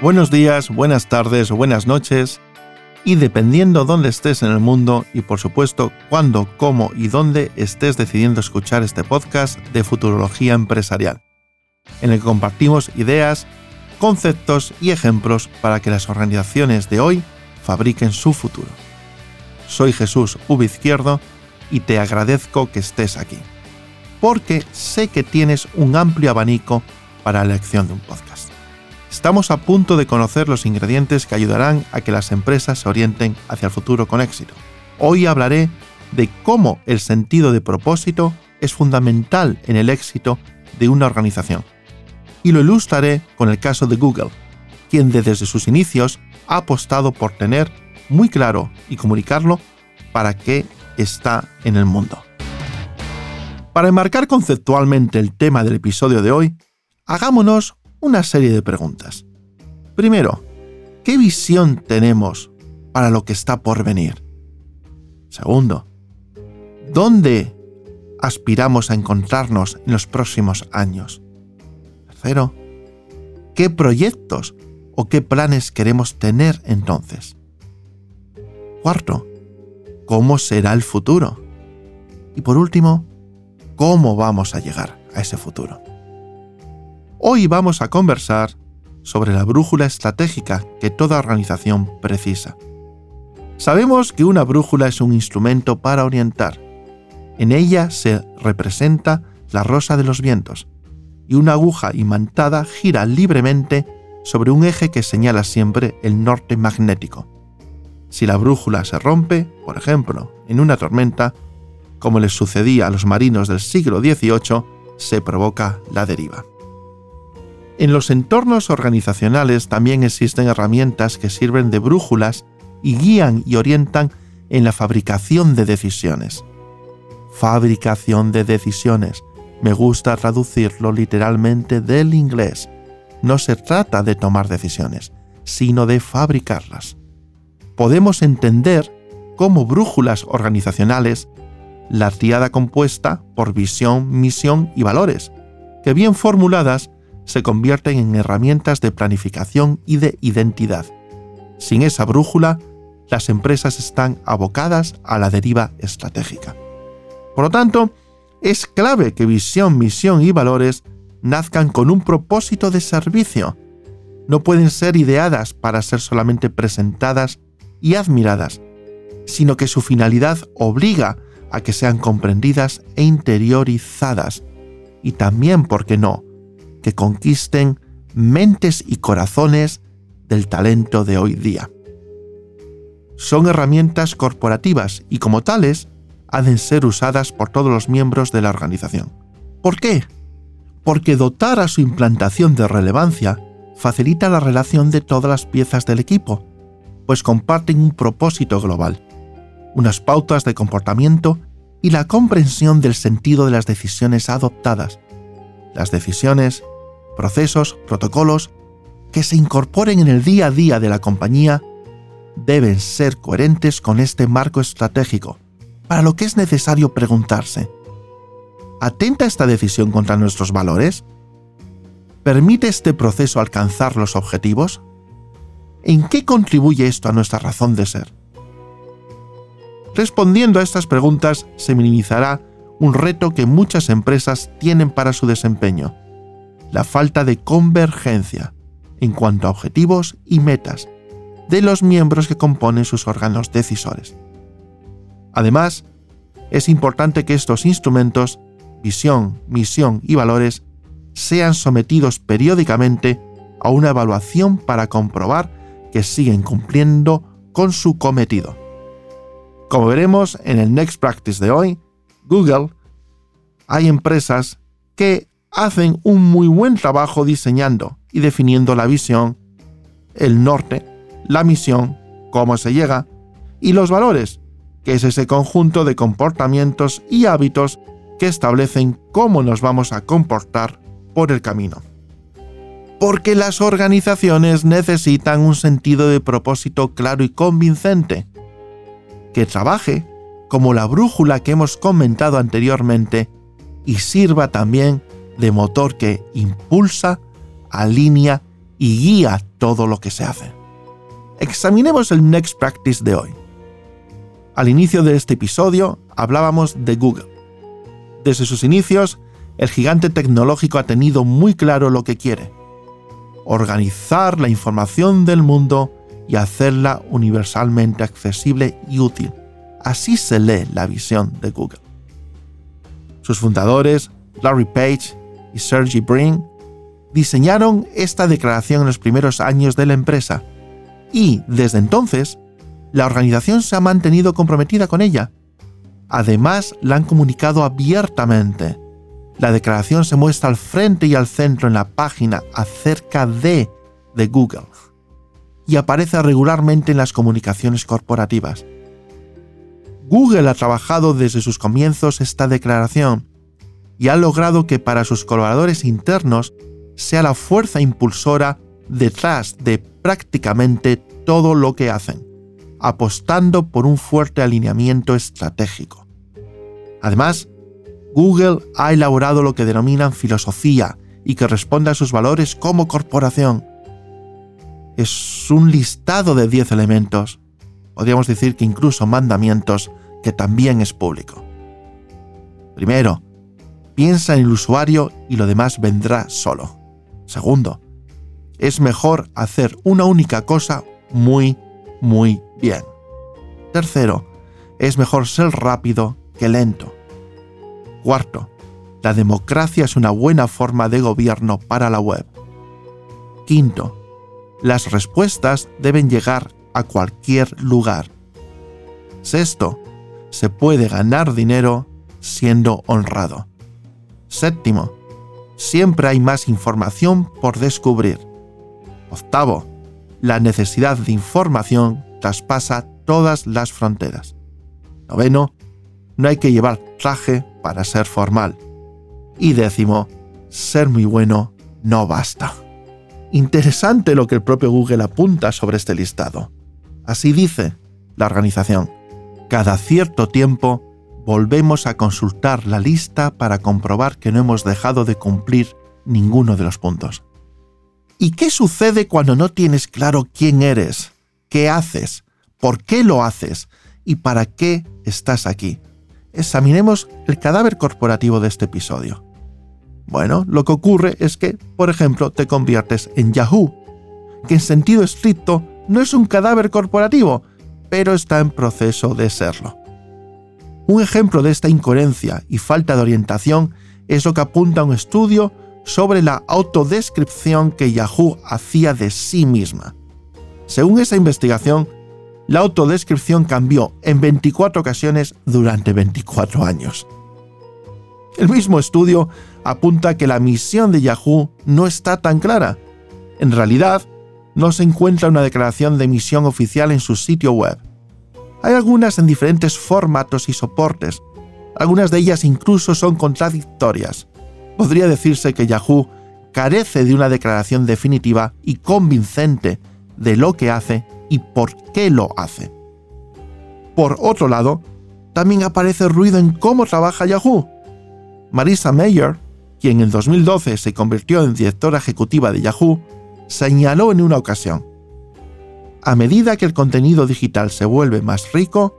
Buenos días, buenas tardes buenas noches. Y dependiendo dónde estés en el mundo y por supuesto cuándo, cómo y dónde estés decidiendo escuchar este podcast de Futurología Empresarial, en el que compartimos ideas, conceptos y ejemplos para que las organizaciones de hoy fabriquen su futuro. Soy Jesús V. Izquierdo y te agradezco que estés aquí, porque sé que tienes un amplio abanico para la elección de un podcast. Estamos a punto de conocer los ingredientes que ayudarán a que las empresas se orienten hacia el futuro con éxito. Hoy hablaré de cómo el sentido de propósito es fundamental en el éxito de una organización. Y lo ilustraré con el caso de Google, quien desde sus inicios ha apostado por tener muy claro y comunicarlo para qué está en el mundo. Para enmarcar conceptualmente el tema del episodio de hoy, hagámonos una serie de preguntas. Primero, ¿qué visión tenemos para lo que está por venir? Segundo, ¿dónde aspiramos a encontrarnos en los próximos años? Tercero, ¿qué proyectos o qué planes queremos tener entonces? Cuarto, ¿cómo será el futuro? Y por último, ¿cómo vamos a llegar a ese futuro? Hoy vamos a conversar sobre la brújula estratégica que toda organización precisa. Sabemos que una brújula es un instrumento para orientar. En ella se representa la rosa de los vientos, y una aguja imantada gira libremente sobre un eje que señala siempre el norte magnético. Si la brújula se rompe, por ejemplo, en una tormenta, como les sucedía a los marinos del siglo XVIII, se provoca la deriva. En los entornos organizacionales también existen herramientas que sirven de brújulas y guían y orientan en la fabricación de decisiones. Fabricación de decisiones. Me gusta traducirlo literalmente del inglés. No se trata de tomar decisiones, sino de fabricarlas. Podemos entender como brújulas organizacionales la triada compuesta por visión, misión y valores, que bien formuladas se convierten en herramientas de planificación y de identidad. Sin esa brújula, las empresas están abocadas a la deriva estratégica. Por lo tanto, es clave que visión, misión y valores nazcan con un propósito de servicio. No pueden ser ideadas para ser solamente presentadas y admiradas, sino que su finalidad obliga a que sean comprendidas e interiorizadas. Y también, ¿por qué no?, conquisten mentes y corazones del talento de hoy día. Son herramientas corporativas y como tales han de ser usadas por todos los miembros de la organización. ¿Por qué? Porque dotar a su implantación de relevancia facilita la relación de todas las piezas del equipo, pues comparten un propósito global, unas pautas de comportamiento y la comprensión del sentido de las decisiones adoptadas, las decisiones, procesos, protocolos que se incorporen en el día a día de la compañía deben ser coherentes con este marco estratégico, para lo que es necesario preguntarse, ¿atenta esta decisión contra nuestros valores? ¿Permite este proceso alcanzar los objetivos? ¿En qué contribuye esto a nuestra razón de ser? Respondiendo a estas preguntas se minimizará un reto que muchas empresas tienen para su desempeño, la falta de convergencia en cuanto a objetivos y metas de los miembros que componen sus órganos decisores. Además, es importante que estos instrumentos, visión, misión y valores, sean sometidos periódicamente a una evaluación para comprobar que siguen cumpliendo con su cometido. Como veremos en el Next Practice de hoy, Google, hay empresas que hacen un muy buen trabajo diseñando y definiendo la visión, el norte, la misión, cómo se llega, y los valores, que es ese conjunto de comportamientos y hábitos que establecen cómo nos vamos a comportar por el camino. Porque las organizaciones necesitan un sentido de propósito claro y convincente, que trabaje como la brújula que hemos comentado anteriormente y sirva también de motor que impulsa, alinea y guía todo lo que se hace. Examinemos el Next Practice de hoy. Al inicio de este episodio hablábamos de Google. Desde sus inicios, el gigante tecnológico ha tenido muy claro lo que quiere. Organizar la información del mundo y hacerla universalmente accesible y útil. Así se lee la visión de Google. Sus fundadores, Larry Page y Sergey Brin, diseñaron esta declaración en los primeros años de la empresa y, desde entonces, la organización se ha mantenido comprometida con ella. Además, la han comunicado abiertamente. La declaración se muestra al frente y al centro en la página acerca de de Google y aparece regularmente en las comunicaciones corporativas. Google ha trabajado desde sus comienzos esta declaración y ha logrado que para sus colaboradores internos sea la fuerza impulsora detrás de prácticamente todo lo que hacen, apostando por un fuerte alineamiento estratégico. Además, Google ha elaborado lo que denominan filosofía y que responde a sus valores como corporación. Es un listado de 10 elementos, podríamos decir que incluso mandamientos, que también es público. Primero, piensa en el usuario y lo demás vendrá solo. Segundo, es mejor hacer una única cosa muy, muy bien. Tercero, es mejor ser rápido que lento. Cuarto, la democracia es una buena forma de gobierno para la web. Quinto, las respuestas deben llegar a cualquier lugar. Sexto, se puede ganar dinero siendo honrado. Séptimo, siempre hay más información por descubrir. Octavo, la necesidad de información traspasa todas las fronteras. Noveno, no hay que llevar traje para ser formal. Y décimo, ser muy bueno no basta. Interesante lo que el propio Google apunta sobre este listado. Así dice la organización. Cada cierto tiempo volvemos a consultar la lista para comprobar que no hemos dejado de cumplir ninguno de los puntos. ¿Y qué sucede cuando no tienes claro quién eres, qué haces, por qué lo haces y para qué estás aquí? Examinemos el cadáver corporativo de este episodio. Bueno, lo que ocurre es que, por ejemplo, te conviertes en Yahoo, que en sentido estricto no es un cadáver corporativo, pero está en proceso de serlo. Un ejemplo de esta incoherencia y falta de orientación es lo que apunta un estudio sobre la autodescripción que Yahoo hacía de sí misma. Según esa investigación, la autodescripción cambió en 24 ocasiones durante 24 años. El mismo estudio apunta que la misión de Yahoo no está tan clara. En realidad, no se encuentra una declaración de misión oficial en su sitio web. Hay algunas en diferentes formatos y soportes. Algunas de ellas incluso son contradictorias podría decirse que Yahoo carece de una declaración definitiva y convincente de lo que hace y por qué lo hace. Por otro lado, también aparece ruido en cómo trabaja Yahoo. Marisa Mayer, quien en 2012 se convirtió en directora ejecutiva de Yahoo, señaló en una ocasión, a medida que el contenido digital se vuelve más rico,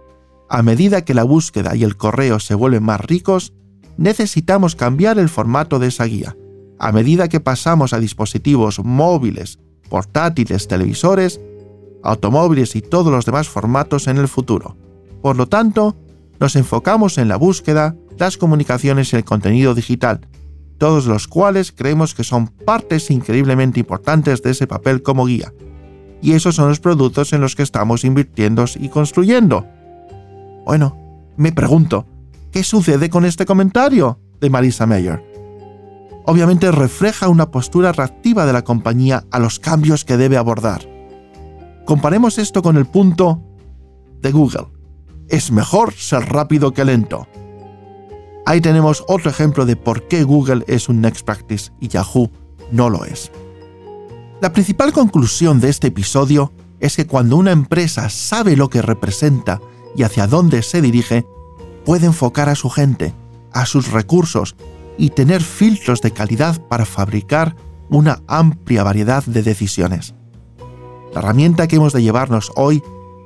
a medida que la búsqueda y el correo se vuelven más ricos, necesitamos cambiar el formato de esa guía. A medida que pasamos a dispositivos móviles, portátiles, televisores, automóviles y todos los demás formatos en el futuro. Por lo tanto, nos enfocamos en la búsqueda, las comunicaciones y el contenido digital, todos los cuales creemos que son partes increíblemente importantes de ese papel como guía. Y esos son los productos en los que estamos invirtiendo y construyendo. Bueno, me pregunto, ¿Qué sucede con este comentario de Marisa Mayer? Obviamente refleja una postura reactiva de la compañía a los cambios que debe abordar. Comparemos esto con el punto de Google. Es mejor ser rápido que lento. Ahí tenemos otro ejemplo de por qué Google es un Next Practice y Yahoo no lo es. La principal conclusión de este episodio es que cuando una empresa sabe lo que representa y hacia dónde se dirige, puede enfocar a su gente, a sus recursos y tener filtros de calidad para fabricar una amplia variedad de decisiones. La herramienta que hemos de llevarnos hoy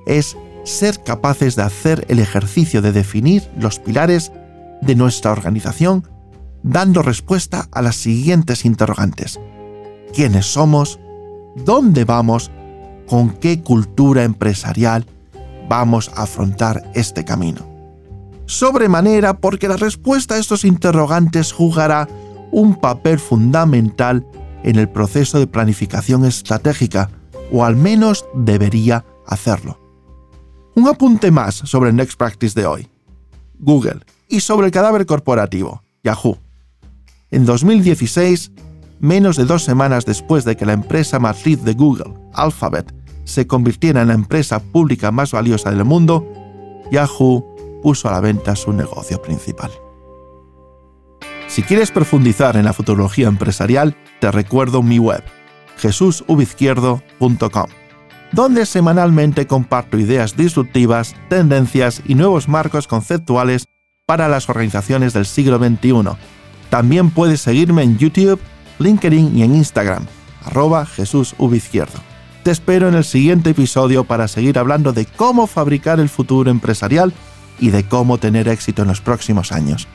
es ser capaces de hacer el ejercicio de definir los pilares de nuestra organización dando respuesta a las siguientes interrogantes. ¿Quiénes somos? ¿Dónde vamos? ¿Con qué cultura empresarial vamos a afrontar este camino? Sobremanera porque la respuesta a estos interrogantes jugará un papel fundamental en el proceso de planificación estratégica, o al menos debería hacerlo. Un apunte más sobre el Next Practice de hoy. Google y sobre el cadáver corporativo, Yahoo. En 2016, menos de dos semanas después de que la empresa matriz de Google, Alphabet, se convirtiera en la empresa pública más valiosa del mundo, Yahoo puso a la venta su negocio principal. Si quieres profundizar en la futurología empresarial, te recuerdo mi web, jesusubizquierdo.com, donde semanalmente comparto ideas disruptivas, tendencias y nuevos marcos conceptuales para las organizaciones del siglo XXI también puedes seguirme en YouTube, LinkedIn y en Instagram, arroba Jesús Te espero en el siguiente episodio para seguir hablando de cómo fabricar el futuro empresarial y de cómo tener éxito en los próximos años.